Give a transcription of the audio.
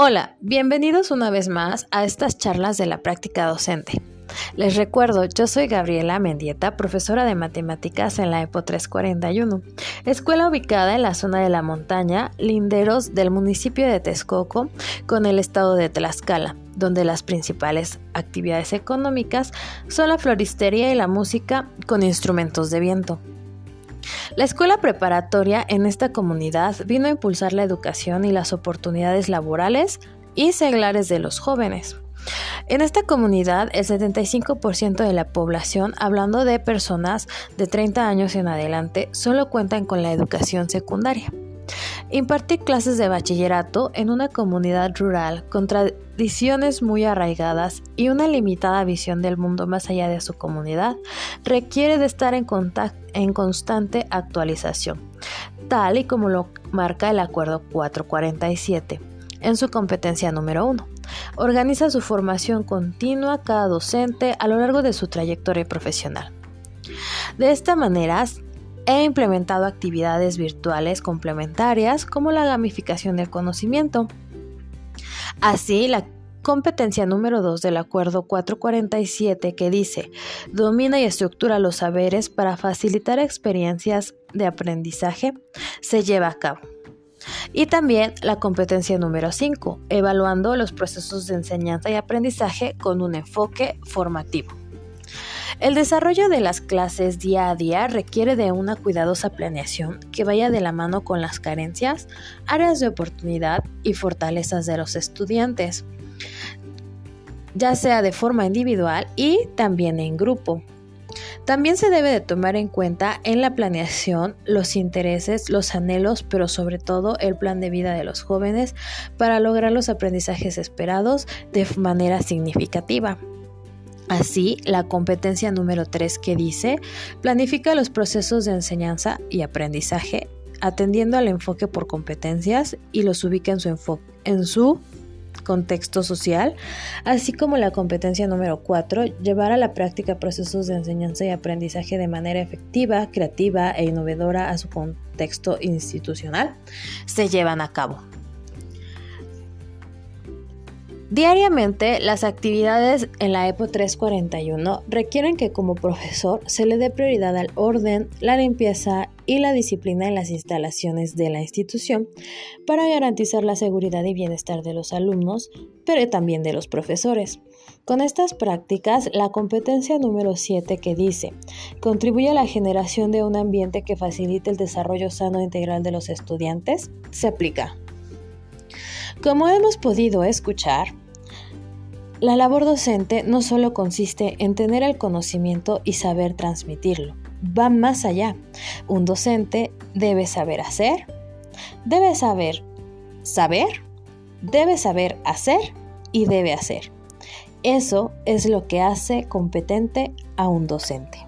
Hola, bienvenidos una vez más a estas charlas de la práctica docente. Les recuerdo, yo soy Gabriela Mendieta, profesora de matemáticas en la EPO 341, escuela ubicada en la zona de la montaña, linderos del municipio de Texcoco con el estado de Tlaxcala, donde las principales actividades económicas son la floristería y la música con instrumentos de viento. La escuela preparatoria en esta comunidad vino a impulsar la educación y las oportunidades laborales y seglares de los jóvenes. En esta comunidad, el 75% de la población, hablando de personas de 30 años en adelante, solo cuentan con la educación secundaria. Impartir clases de bachillerato en una comunidad rural con tradiciones muy arraigadas y una limitada visión del mundo más allá de su comunidad requiere de estar en, en constante actualización, tal y como lo marca el Acuerdo 447 en su competencia número 1. Organiza su formación continua cada docente a lo largo de su trayectoria profesional. De esta manera, He implementado actividades virtuales complementarias como la gamificación del conocimiento. Así, la competencia número 2 del Acuerdo 447 que dice, domina y estructura los saberes para facilitar experiencias de aprendizaje, se lleva a cabo. Y también la competencia número 5, evaluando los procesos de enseñanza y aprendizaje con un enfoque formativo. El desarrollo de las clases día a día requiere de una cuidadosa planeación que vaya de la mano con las carencias, áreas de oportunidad y fortalezas de los estudiantes, ya sea de forma individual y también en grupo. También se debe de tomar en cuenta en la planeación los intereses, los anhelos, pero sobre todo el plan de vida de los jóvenes para lograr los aprendizajes esperados de manera significativa. Así, la competencia número 3 que dice, planifica los procesos de enseñanza y aprendizaje atendiendo al enfoque por competencias y los ubica en su, en su contexto social, así como la competencia número 4, llevar a la práctica procesos de enseñanza y aprendizaje de manera efectiva, creativa e innovadora a su contexto institucional, se llevan a cabo. Diariamente, las actividades en la EPO 341 requieren que como profesor se le dé prioridad al orden, la limpieza y la disciplina en las instalaciones de la institución para garantizar la seguridad y bienestar de los alumnos, pero también de los profesores. Con estas prácticas, la competencia número 7 que dice, contribuye a la generación de un ambiente que facilite el desarrollo sano e integral de los estudiantes, se aplica. Como hemos podido escuchar, la labor docente no solo consiste en tener el conocimiento y saber transmitirlo, va más allá. Un docente debe saber hacer, debe saber saber, debe saber hacer y debe hacer. Eso es lo que hace competente a un docente.